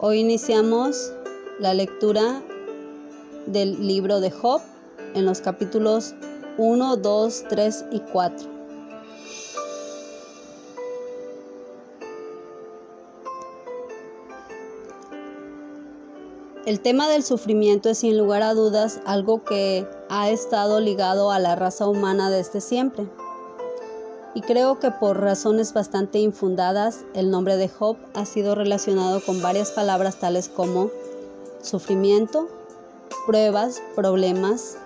Hoy iniciamos la lectura del libro de Job en los capítulos 1, 2, 3 y 4. El tema del sufrimiento es sin lugar a dudas algo que ha estado ligado a la raza humana desde siempre y creo que por razones bastante infundadas el nombre de Job ha sido relacionado con varias palabras tales como sufrimiento, pruebas, problemas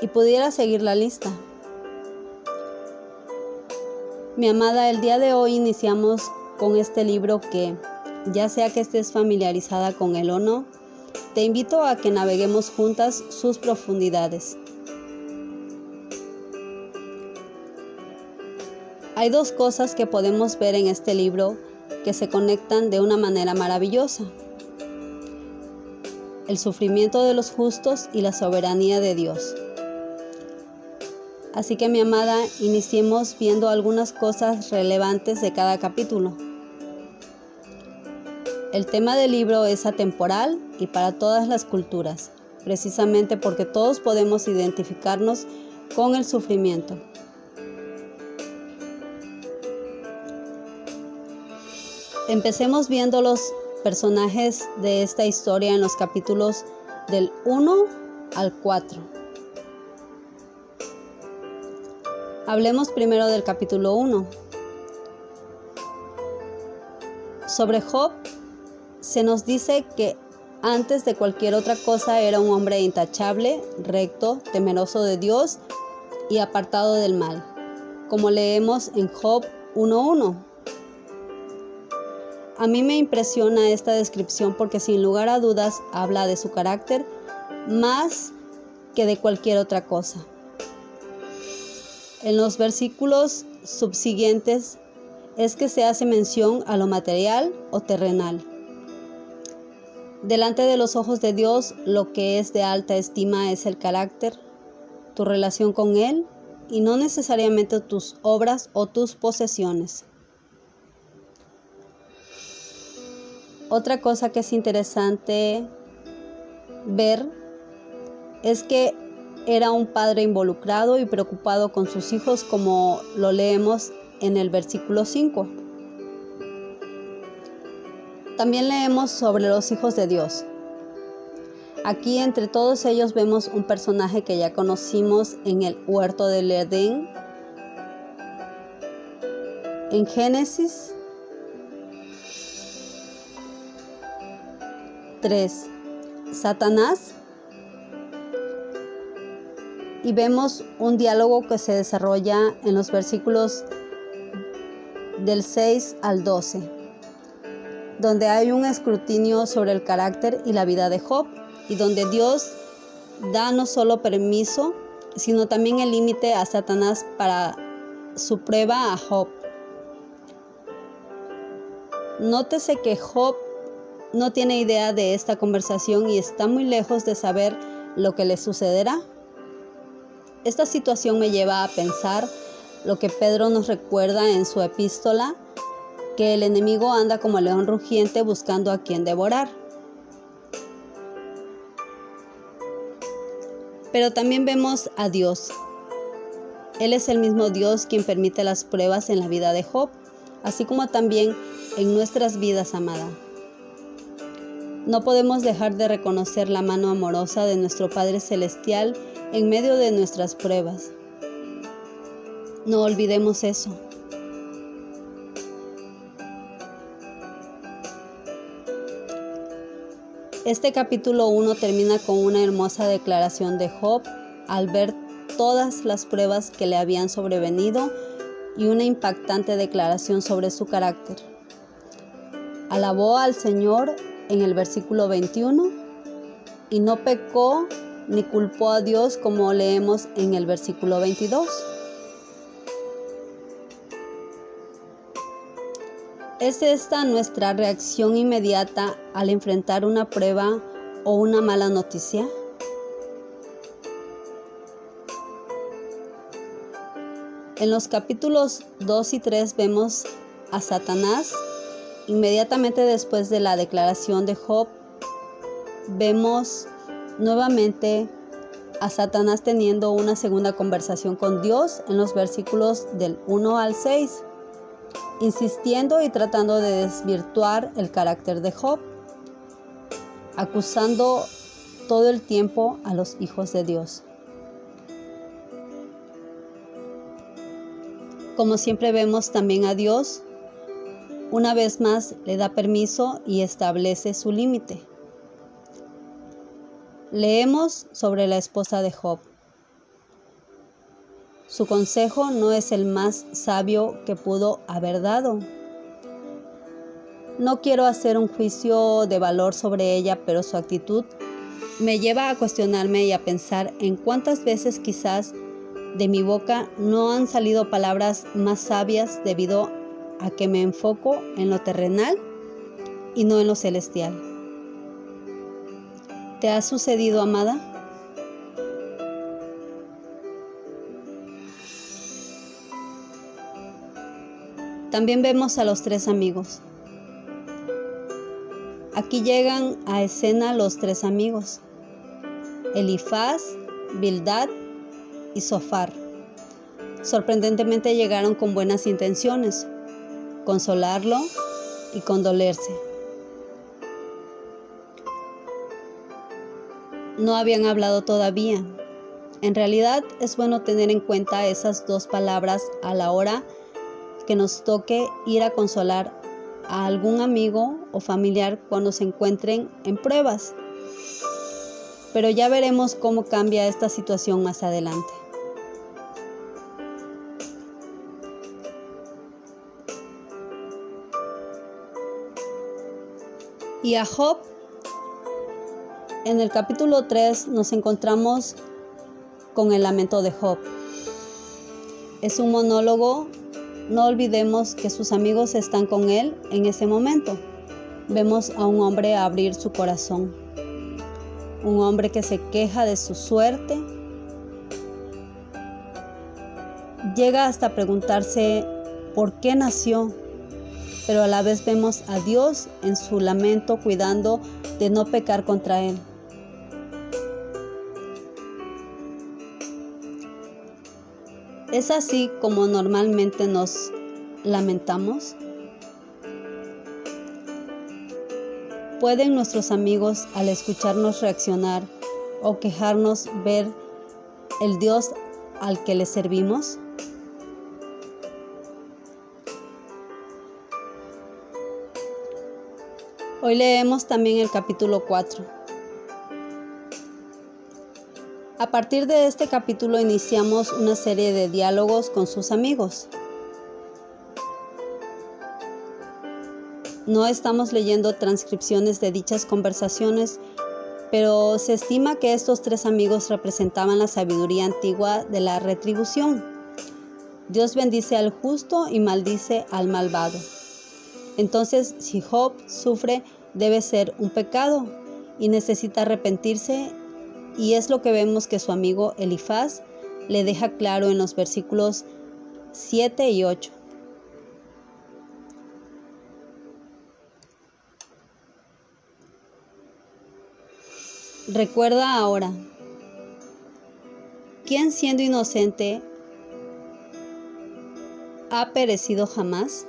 y pudiera seguir la lista. Mi amada, el día de hoy iniciamos con este libro que, ya sea que estés familiarizada con él o no, te invito a que naveguemos juntas sus profundidades. Hay dos cosas que podemos ver en este libro que se conectan de una manera maravillosa. El sufrimiento de los justos y la soberanía de Dios. Así que mi amada, iniciemos viendo algunas cosas relevantes de cada capítulo. El tema del libro es atemporal y para todas las culturas, precisamente porque todos podemos identificarnos con el sufrimiento. Empecemos viendo los personajes de esta historia en los capítulos del 1 al 4. Hablemos primero del capítulo 1. Sobre Job se nos dice que antes de cualquier otra cosa era un hombre intachable, recto, temeroso de Dios y apartado del mal, como leemos en Job 1.1. A mí me impresiona esta descripción porque sin lugar a dudas habla de su carácter más que de cualquier otra cosa. En los versículos subsiguientes es que se hace mención a lo material o terrenal. Delante de los ojos de Dios, lo que es de alta estima es el carácter, tu relación con Él y no necesariamente tus obras o tus posesiones. Otra cosa que es interesante ver es que era un padre involucrado y preocupado con sus hijos como lo leemos en el versículo 5. También leemos sobre los hijos de Dios. Aquí entre todos ellos vemos un personaje que ya conocimos en el huerto del Edén. En Génesis 3. Satanás. Y vemos un diálogo que se desarrolla en los versículos del 6 al 12, donde hay un escrutinio sobre el carácter y la vida de Job, y donde Dios da no solo permiso, sino también el límite a Satanás para su prueba a Job. Nótese que Job no tiene idea de esta conversación y está muy lejos de saber lo que le sucederá. Esta situación me lleva a pensar lo que Pedro nos recuerda en su epístola, que el enemigo anda como león rugiente buscando a quien devorar. Pero también vemos a Dios. Él es el mismo Dios quien permite las pruebas en la vida de Job, así como también en nuestras vidas, amada. No podemos dejar de reconocer la mano amorosa de nuestro Padre Celestial en medio de nuestras pruebas. No olvidemos eso. Este capítulo 1 termina con una hermosa declaración de Job al ver todas las pruebas que le habían sobrevenido y una impactante declaración sobre su carácter. Alabó al Señor en el versículo 21 y no pecó ni culpó a Dios como leemos en el versículo 22. ¿Es esta nuestra reacción inmediata al enfrentar una prueba o una mala noticia? En los capítulos 2 y 3 vemos a Satanás inmediatamente después de la declaración de Job. Vemos nuevamente a Satanás teniendo una segunda conversación con Dios en los versículos del 1 al 6, insistiendo y tratando de desvirtuar el carácter de Job, acusando todo el tiempo a los hijos de Dios. Como siempre vemos también a Dios, una vez más le da permiso y establece su límite. Leemos sobre la esposa de Job. Su consejo no es el más sabio que pudo haber dado. No quiero hacer un juicio de valor sobre ella, pero su actitud me lleva a cuestionarme y a pensar en cuántas veces quizás de mi boca no han salido palabras más sabias debido a que me enfoco en lo terrenal y no en lo celestial. ¿Te ha sucedido, amada? También vemos a los tres amigos. Aquí llegan a escena los tres amigos, Elifaz, Bildad y Sofar. Sorprendentemente llegaron con buenas intenciones, consolarlo y condolerse. No habían hablado todavía. En realidad es bueno tener en cuenta esas dos palabras a la hora que nos toque ir a consolar a algún amigo o familiar cuando se encuentren en pruebas. Pero ya veremos cómo cambia esta situación más adelante. Y a Job. En el capítulo 3 nos encontramos con el lamento de Job. Es un monólogo, no olvidemos que sus amigos están con él en ese momento. Vemos a un hombre abrir su corazón, un hombre que se queja de su suerte, llega hasta preguntarse por qué nació, pero a la vez vemos a Dios en su lamento cuidando de no pecar contra Él. ¿Es así como normalmente nos lamentamos? ¿Pueden nuestros amigos al escucharnos reaccionar o quejarnos ver el Dios al que le servimos? Hoy leemos también el capítulo 4. A partir de este capítulo iniciamos una serie de diálogos con sus amigos. No estamos leyendo transcripciones de dichas conversaciones, pero se estima que estos tres amigos representaban la sabiduría antigua de la retribución. Dios bendice al justo y maldice al malvado. Entonces, si Job sufre, debe ser un pecado y necesita arrepentirse y es lo que vemos que su amigo Elifaz le deja claro en los versículos 7 y 8. Recuerda ahora, ¿quién siendo inocente ha perecido jamás?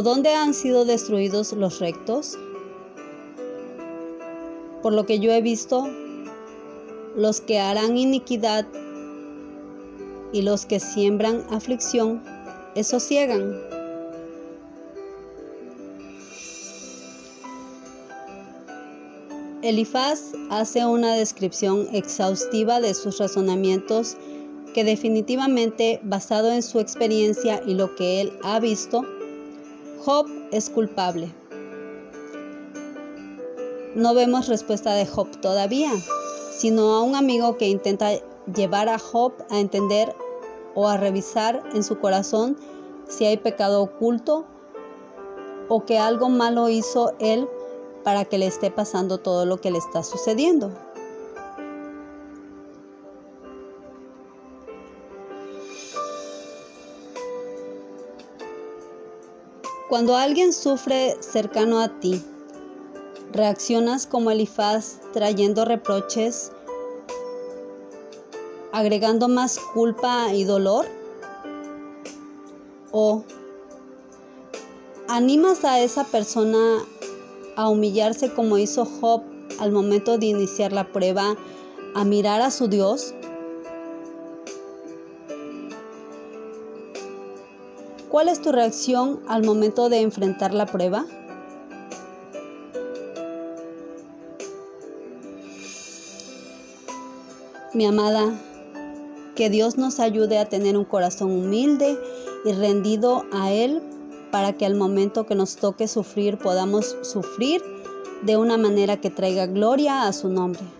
¿O dónde han sido destruidos los rectos? Por lo que yo he visto, los que harán iniquidad y los que siembran aflicción, esos ciegan. Elifaz hace una descripción exhaustiva de sus razonamientos que definitivamente, basado en su experiencia y lo que él ha visto, Job es culpable. No vemos respuesta de Job todavía, sino a un amigo que intenta llevar a Job a entender o a revisar en su corazón si hay pecado oculto o que algo malo hizo él para que le esté pasando todo lo que le está sucediendo. Cuando alguien sufre cercano a ti, reaccionas como Elifaz trayendo reproches, agregando más culpa y dolor? ¿O animas a esa persona a humillarse como hizo Job al momento de iniciar la prueba, a mirar a su Dios? ¿Cuál es tu reacción al momento de enfrentar la prueba? Mi amada, que Dios nos ayude a tener un corazón humilde y rendido a Él para que al momento que nos toque sufrir podamos sufrir de una manera que traiga gloria a su nombre.